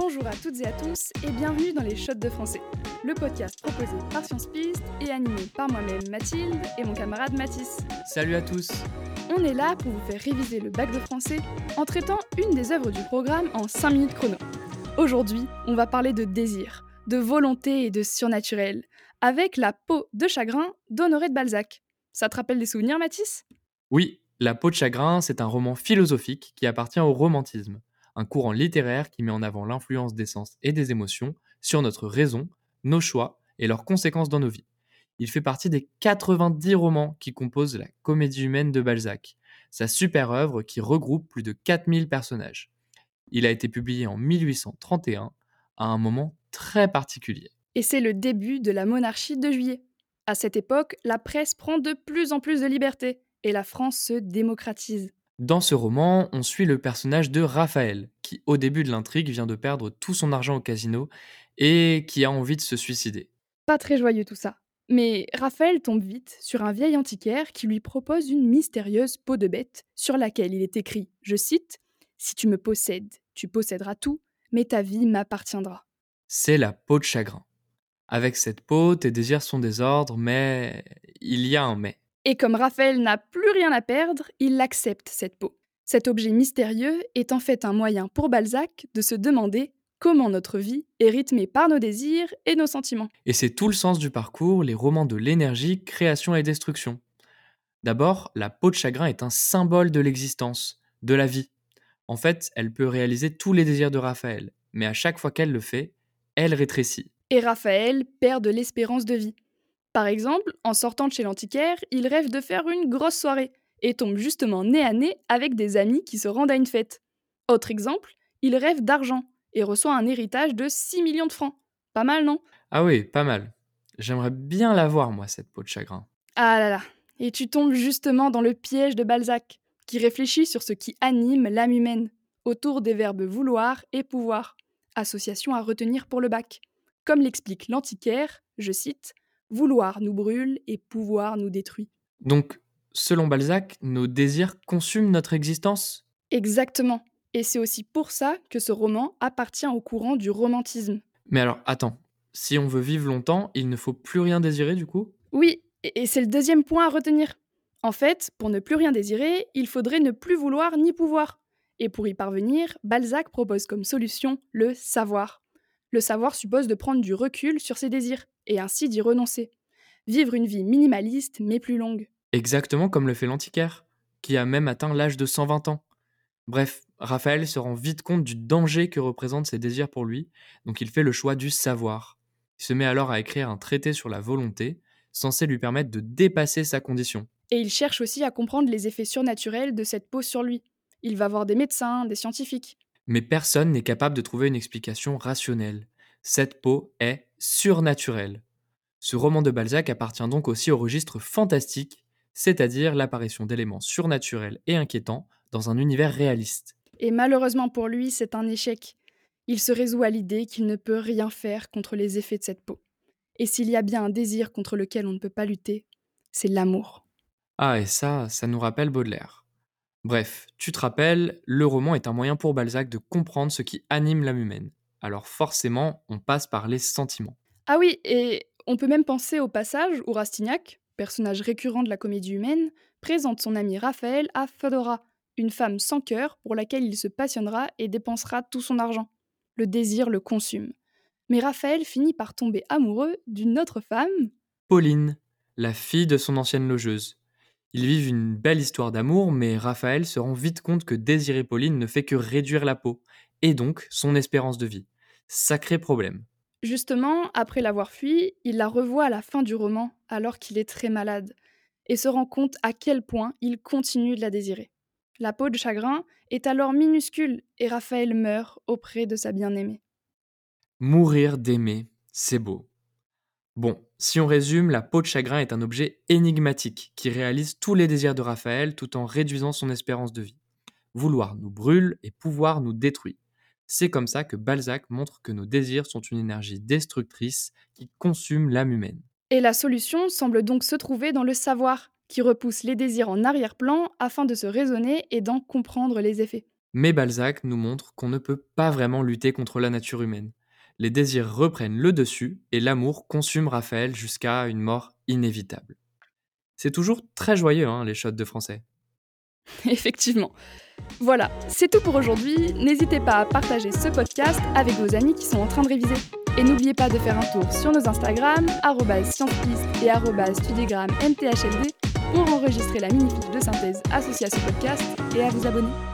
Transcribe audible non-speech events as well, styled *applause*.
Bonjour à toutes et à tous et bienvenue dans les Shots de français, le podcast proposé par Science Piste et animé par moi-même Mathilde et mon camarade Mathis. Salut à tous On est là pour vous faire réviser le bac de français en traitant une des œuvres du programme en 5 minutes chrono. Aujourd'hui, on va parler de désir, de volonté et de surnaturel, avec la peau de chagrin d'Honoré de Balzac. Ça te rappelle des souvenirs, Mathis? Oui, La peau de chagrin, c'est un roman philosophique qui appartient au romantisme, un courant littéraire qui met en avant l'influence des sens et des émotions sur notre raison, nos choix et leurs conséquences dans nos vies. Il fait partie des 90 romans qui composent la comédie humaine de Balzac, sa super œuvre qui regroupe plus de 4000 personnages. Il a été publié en 1831, à un moment très particulier. Et c'est le début de la monarchie de juillet. À cette époque, la presse prend de plus en plus de liberté et la France se démocratise. Dans ce roman, on suit le personnage de Raphaël, qui au début de l'intrigue vient de perdre tout son argent au casino et qui a envie de se suicider. Pas très joyeux tout ça. Mais Raphaël tombe vite sur un vieil antiquaire qui lui propose une mystérieuse peau de bête sur laquelle il est écrit, je cite, Si tu me possèdes, tu posséderas tout, mais ta vie m'appartiendra. C'est la peau de chagrin. Avec cette peau, tes désirs sont des ordres, mais il y a un mais. Et comme Raphaël n'a plus rien à perdre, il accepte cette peau. Cet objet mystérieux est en fait un moyen pour Balzac de se demander comment notre vie est rythmée par nos désirs et nos sentiments. Et c'est tout le sens du parcours, les romans de l'énergie, création et destruction. D'abord, la peau de chagrin est un symbole de l'existence, de la vie. En fait, elle peut réaliser tous les désirs de Raphaël, mais à chaque fois qu'elle le fait, elle rétrécit. Et Raphaël perd de l'espérance de vie. Par exemple, en sortant de chez l'antiquaire, il rêve de faire une grosse soirée et tombe justement nez à nez avec des amis qui se rendent à une fête. Autre exemple, il rêve d'argent et reçoit un héritage de 6 millions de francs. Pas mal, non? Ah oui, pas mal. J'aimerais bien l'avoir, moi, cette peau de chagrin. Ah là là, et tu tombes justement dans le piège de Balzac, qui réfléchit sur ce qui anime l'âme humaine, autour des verbes vouloir et pouvoir, association à retenir pour le bac. Comme l'explique l'antiquaire, je cite, Vouloir nous brûle et pouvoir nous détruit. Donc, selon Balzac, nos désirs consument notre existence? Exactement. Et c'est aussi pour ça que ce roman appartient au courant du romantisme. Mais alors, attends, si on veut vivre longtemps, il ne faut plus rien désirer du coup? Oui, et c'est le deuxième point à retenir. En fait, pour ne plus rien désirer, il faudrait ne plus vouloir ni pouvoir. Et pour y parvenir, Balzac propose comme solution le savoir. Le savoir suppose de prendre du recul sur ses désirs, et ainsi d'y renoncer. Vivre une vie minimaliste mais plus longue. Exactement comme le fait l'antiquaire, qui a même atteint l'âge de 120 ans. Bref, Raphaël se rend vite compte du danger que représentent ses désirs pour lui, donc il fait le choix du savoir. Il se met alors à écrire un traité sur la volonté, censé lui permettre de dépasser sa condition. Et il cherche aussi à comprendre les effets surnaturels de cette peau sur lui. Il va voir des médecins, des scientifiques. Mais personne n'est capable de trouver une explication rationnelle. Cette peau est surnaturelle. Ce roman de Balzac appartient donc aussi au registre fantastique, c'est-à-dire l'apparition d'éléments surnaturels et inquiétants dans un univers réaliste. Et malheureusement pour lui, c'est un échec. Il se résout à l'idée qu'il ne peut rien faire contre les effets de cette peau. Et s'il y a bien un désir contre lequel on ne peut pas lutter, c'est l'amour. Ah, et ça, ça nous rappelle Baudelaire. Bref, tu te rappelles, le roman est un moyen pour Balzac de comprendre ce qui anime l'âme humaine. Alors forcément, on passe par les sentiments. Ah oui, et on peut même penser au passage où Rastignac, personnage récurrent de la comédie humaine, présente son ami Raphaël à Fedora, une femme sans cœur pour laquelle il se passionnera et dépensera tout son argent. Le désir le consume. Mais Raphaël finit par tomber amoureux d'une autre femme. Pauline, la fille de son ancienne logeuse. Ils vivent une belle histoire d'amour, mais Raphaël se rend vite compte que désirer Pauline ne fait que réduire la peau, et donc son espérance de vie. Sacré problème. Justement, après l'avoir fui, il la revoit à la fin du roman, alors qu'il est très malade, et se rend compte à quel point il continue de la désirer. La peau de chagrin est alors minuscule et Raphaël meurt auprès de sa bien-aimée. Mourir d'aimer, c'est beau. Bon, si on résume, la peau de chagrin est un objet énigmatique qui réalise tous les désirs de Raphaël tout en réduisant son espérance de vie. Vouloir nous brûle et pouvoir nous détruit. C'est comme ça que Balzac montre que nos désirs sont une énergie destructrice qui consume l'âme humaine. Et la solution semble donc se trouver dans le savoir, qui repousse les désirs en arrière-plan afin de se raisonner et d'en comprendre les effets. Mais Balzac nous montre qu'on ne peut pas vraiment lutter contre la nature humaine. Les désirs reprennent le dessus et l'amour consume Raphaël jusqu'à une mort inévitable. C'est toujours très joyeux, hein, les shots de français. *laughs* Effectivement. Voilà, c'est tout pour aujourd'hui. N'hésitez pas à partager ce podcast avec vos amis qui sont en train de réviser. Et n'oubliez pas de faire un tour sur nos Instagram, sciencepiste et studiogramme mthld pour enregistrer la mini-fiche de synthèse associée à ce podcast et à vous abonner.